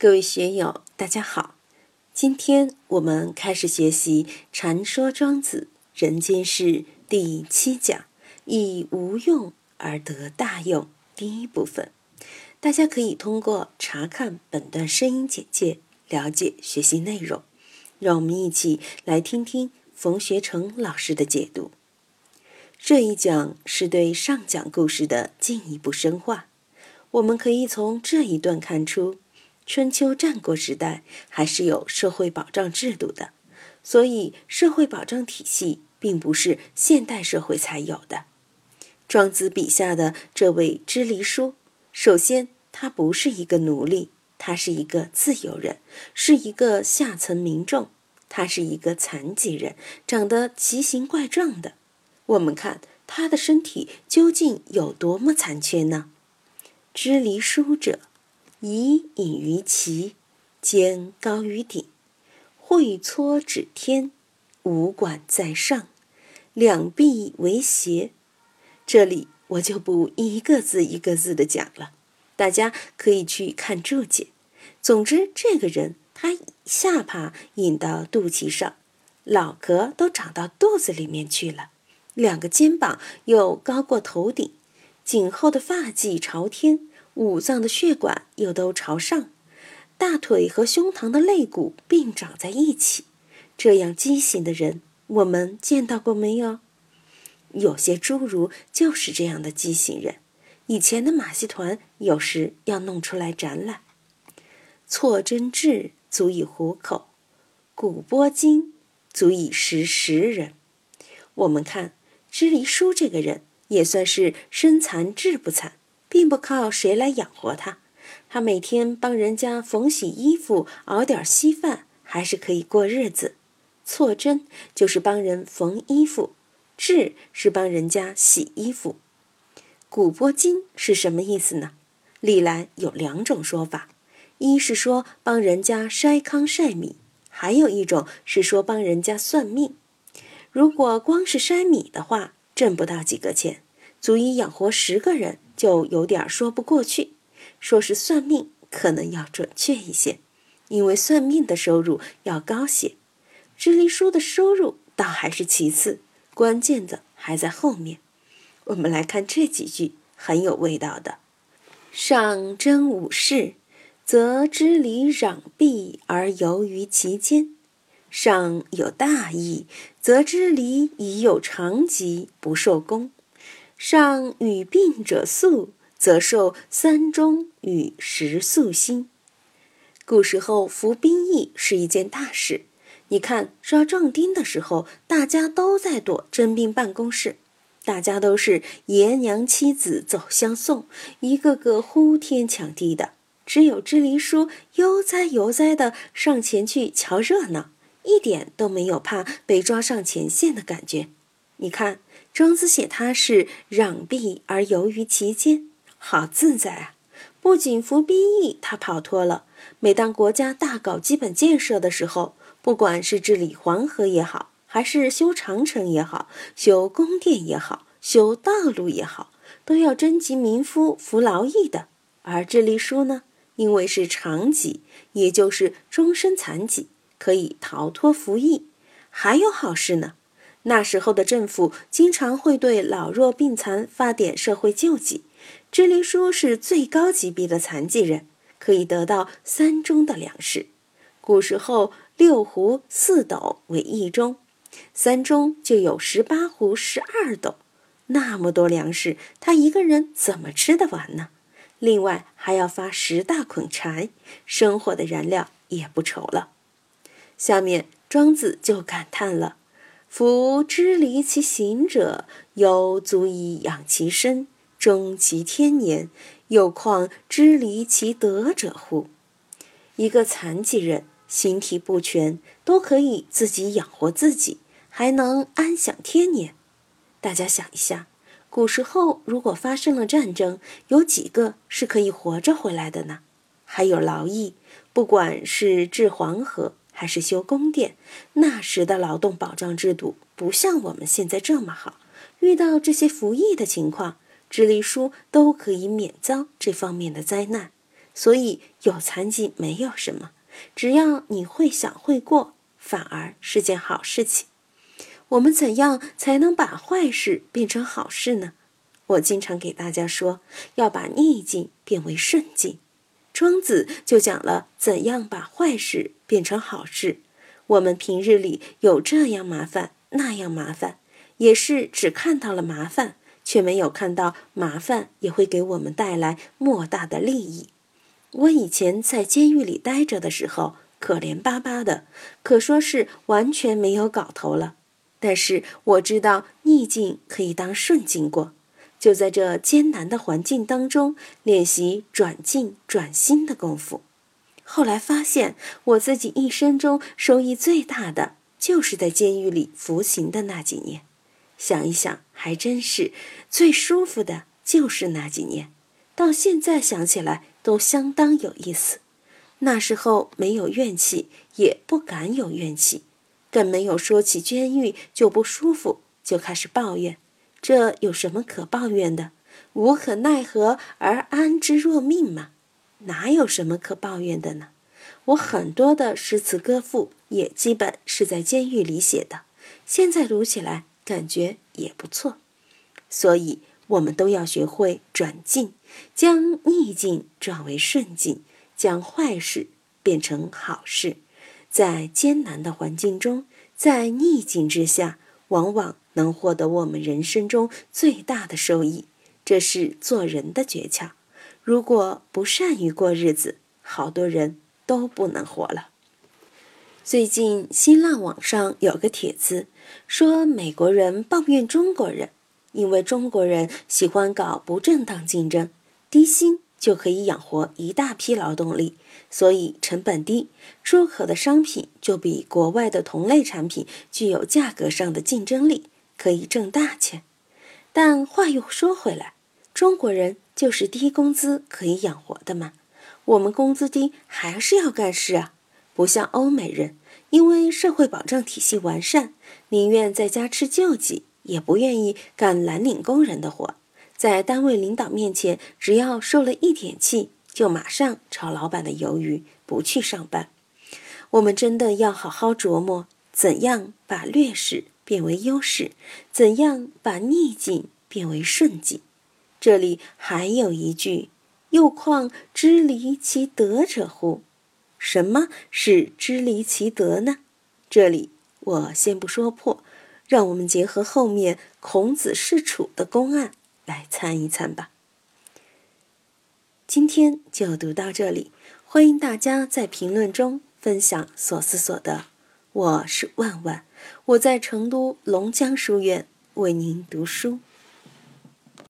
各位学友，大家好！今天我们开始学习《禅说庄子人间世》第七讲“以无用而得大用”第一部分。大家可以通过查看本段声音简介了解学习内容。让我们一起来听听冯学成老师的解读。这一讲是对上讲故事的进一步深化。我们可以从这一段看出。春秋战国时代还是有社会保障制度的，所以社会保障体系并不是现代社会才有的。庄子笔下的这位支离叔，首先他不是一个奴隶，他是一个自由人，是一个下层民众，他是一个残疾人，长得奇形怪状的。我们看他的身体究竟有多么残缺呢？支离叔者。以隐于其，肩高于顶，会搓指天，五管在上，两臂为斜。这里我就不一个字一个字的讲了，大家可以去看注解。总之，这个人他下巴引到肚脐上，脑壳都长到肚子里面去了，两个肩膀又高过头顶，颈后的发髻朝天。五脏的血管又都朝上，大腿和胸膛的肋骨并长在一起，这样畸形的人，我们见到过没有？有些侏儒就是这样的畸形人。以前的马戏团有时要弄出来展览。错针痣足以糊口，骨拨筋足以食十人。我们看支离叔这个人，也算是身残志不残。并不靠谁来养活他，他每天帮人家缝洗衣服、熬点稀饭，还是可以过日子。错针就是帮人缝衣服，治是帮人家洗衣服。古波金是什么意思呢？历来有两种说法，一是说帮人家筛糠晒米，还有一种是说帮人家算命。如果光是筛米的话，挣不到几个钱，足以养活十个人。就有点说不过去，说是算命可能要准确一些，因为算命的收入要高些。支离叔的收入倒还是其次，关键的还在后面。我们来看这几句很有味道的：上真武士，则支离攘臂而游于其间；上有大义，则支离已有长疾，不受功。上与病者宿，则受三中与食宿薪。古时候服兵役是一件大事。你看抓壮丁的时候，大家都在躲征兵办公室，大家都是爷娘妻子走相送，一个个呼天抢地的。只有支离叔悠哉悠哉的上前去瞧热闹，一点都没有怕被抓上前线的感觉。你看。庄子写他是攘臂而游于其间，好自在啊！不仅服兵役，他跑脱了。每当国家大搞基本建设的时候，不管是治理黄河也好，还是修长城也好，修宫殿也好，修道路也好，都要征集民夫服劳役的。而支离叔呢，因为是长疾，也就是终身残疾，可以逃脱服役。还有好事呢。那时候的政府经常会对老弱病残发点社会救济。支离叔是最高级别的残疾人，可以得到三中的粮食。古时候六斛四斗为一中，三中就有十八斛十二斗，那么多粮食，他一个人怎么吃得完呢？另外还要发十大捆柴，生火的燃料也不愁了。下面庄子就感叹了。夫知离其行者，犹足以养其身，终其天年，又况知离其德者乎？一个残疾人，形体不全，都可以自己养活自己，还能安享天年。大家想一下，古时候如果发生了战争，有几个是可以活着回来的呢？还有劳役，不管是治黄河。还是修宫殿，那时的劳动保障制度不像我们现在这么好。遇到这些服役的情况，支离叔都可以免遭这方面的灾难。所以有残疾没有什么，只要你会想会过，反而是件好事情。我们怎样才能把坏事变成好事呢？我经常给大家说，要把逆境变为顺境。庄子就讲了怎样把坏事变成好事。我们平日里有这样麻烦那样麻烦，也是只看到了麻烦，却没有看到麻烦也会给我们带来莫大的利益。我以前在监狱里待着的时候，可怜巴巴的，可说是完全没有搞头了。但是我知道逆境可以当顺境过，就在这艰难的环境当中练习转境转心的功夫。后来发现，我自己一生中收益最大的，就是在监狱里服刑的那几年。想一想，还真是最舒服的，就是那几年。到现在想起来，都相当有意思。那时候没有怨气，也不敢有怨气。更没有说起监狱就不舒服，就开始抱怨。这有什么可抱怨的？无可奈何而安之若命嘛，哪有什么可抱怨的呢？我很多的诗词歌赋也基本是在监狱里写的，现在读起来感觉也不错。所以，我们都要学会转境，将逆境转为顺境，将坏事变成好事。在艰难的环境中，在逆境之下，往往能获得我们人生中最大的收益。这是做人的诀窍。如果不善于过日子，好多人都不能活了。最近新浪网上有个帖子，说美国人抱怨中国人，因为中国人喜欢搞不正当竞争，低薪。就可以养活一大批劳动力，所以成本低，出口的商品就比国外的同类产品具有价格上的竞争力，可以挣大钱。但话又说回来，中国人就是低工资可以养活的吗？我们工资低还是要干事啊，不像欧美人，因为社会保障体系完善，宁愿在家吃救济，也不愿意干蓝领工人的活。在单位领导面前，只要受了一点气，就马上炒老板的鱿鱼，不去上班。我们真的要好好琢磨，怎样把劣势变为优势，怎样把逆境变为顺境。这里还有一句：“又况知离其德者乎？”什么是知离其德呢？这里我先不说破，让我们结合后面孔子弑楚的公案。来参一参吧。今天就读到这里，欢迎大家在评论中分享所思所得。我是万万，我在成都龙江书院为您读书。